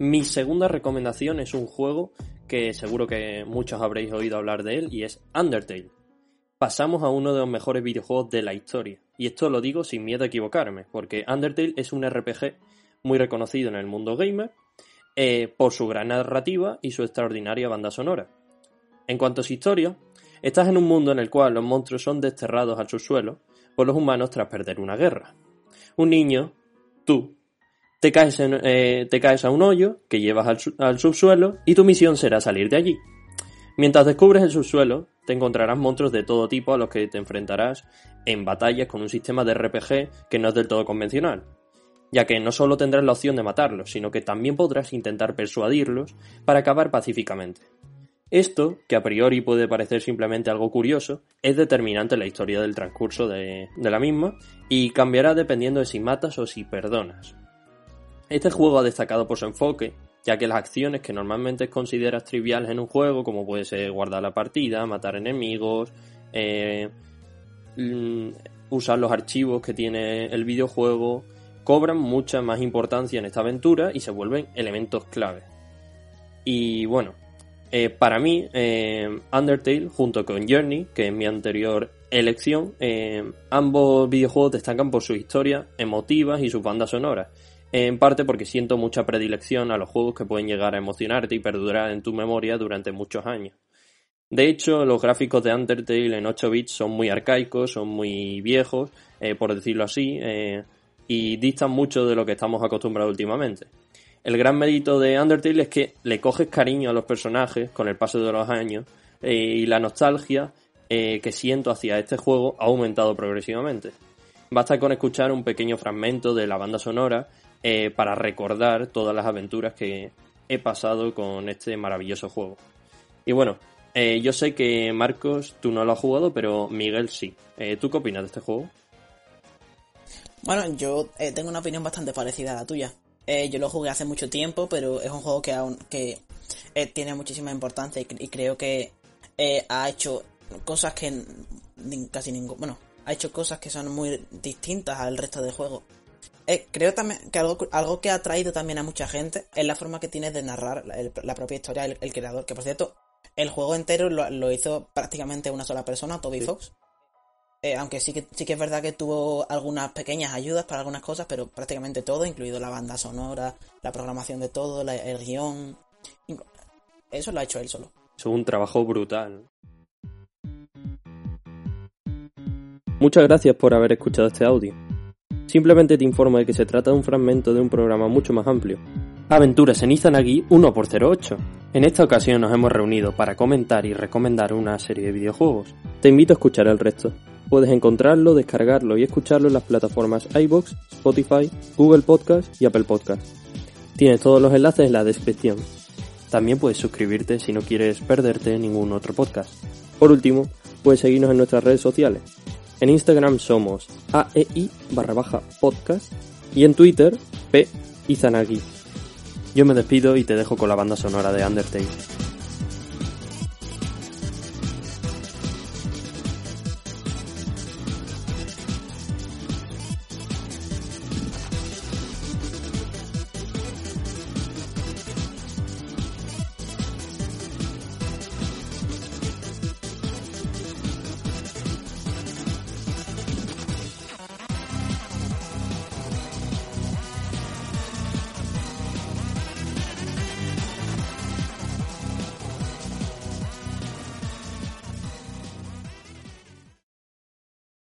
Mi segunda recomendación es un juego que seguro que muchos habréis oído hablar de él y es Undertale. Pasamos a uno de los mejores videojuegos de la historia. Y esto lo digo sin miedo a equivocarme, porque Undertale es un RPG muy reconocido en el mundo gamer eh, por su gran narrativa y su extraordinaria banda sonora. En cuanto a su historia, estás en un mundo en el cual los monstruos son desterrados al subsuelo por los humanos tras perder una guerra. Un niño, tú, te caes, eh, te caes a un hoyo que llevas al, subsuelo y tu misión será salir de allí. Mientras descubres el subsuelo, te encontrarás monstruos de todo tipo a los que te enfrentarás en batallas con un sistema de RPG que no es del todo convencional, ya que no solo tendrás la opción de matarlos, sino que también podrás intentar persuadirlos para acabar pacíficamente. Esto, que a priori puede parecer simplemente algo curioso, es determinante en la historia del transcurso de, la misma y cambiará dependiendo de si matas o si perdonas. Este juego ha destacado por su enfoque, ya que las acciones que normalmente consideras triviales en un juego, como puede ser guardar la partida, matar enemigos, eh, mm, usar los archivos que tiene el videojuego, cobran mucha más importancia en esta aventura y se vuelven elementos clave. Y bueno, eh, para mí, eh, Undertale, junto con Journey, que es mi anterior elección, ambos videojuegos destacan por su historia emotivas y sus bandas sonoras. En parte porque siento mucha predilección a los juegos que pueden llegar a emocionarte y perdurar en tu memoria durante muchos años. De hecho, los gráficos de Undertale en 8 bits son muy arcaicos, son muy viejos, por decirlo así, y distan mucho de lo que estamos acostumbrados últimamente el gran mérito de Undertale es que le coges cariño a los personajes con el paso de los años eh, y la nostalgia eh, que siento hacia este juego ha aumentado progresivamente. Basta con escuchar un pequeño fragmento de la banda sonora eh, para recordar todas las aventuras que he pasado con este maravilloso juego. Y bueno, yo sé que Marcos tú no lo has jugado, pero Miguel sí. ¿Tú qué opinas de este juego? Bueno, yo tengo una opinión bastante parecida a la tuya. Eh, yo lo jugué hace mucho tiempo, pero es un juego que aún eh, tiene muchísima importancia y, creo que eh, ha hecho cosas que casi ningún, bueno, ha hecho cosas que son muy distintas al resto del juego. creo también que algo, algo que ha traído también a mucha gente es la forma que tiene de narrar la, propia historia el, creador, que por cierto, el juego entero lo, hizo prácticamente una sola persona, Toby Fox. Eh, aunque sí que, sí que es verdad que tuvo algunas pequeñas ayudas para algunas cosas, pero prácticamente todo, incluido la banda sonora, la programación de todo, el guion. Eso lo ha hecho él solo. Es un trabajo brutal. Muchas gracias por haber escuchado este audio. Simplemente te informo de que se trata de un fragmento de un programa mucho más amplio. Aventuras en Izanagi 1x08. En esta ocasión nos hemos reunido para comentar y recomendar una serie de videojuegos. Te invito a escuchar el resto. Puedes encontrarlo, descargarlo y escucharlo en las plataformas iBox, Spotify, Google Podcast y Apple Podcast. Tienes todos los enlaces en la descripción. También puedes suscribirte si no quieres perderte ningún otro podcast. Por último, puedes seguirnos en nuestras redes sociales. En Instagram somos aei barra baja podcast y en Twitter p Izanagi. Yo me despido y te dejo con la banda sonora de Undertale.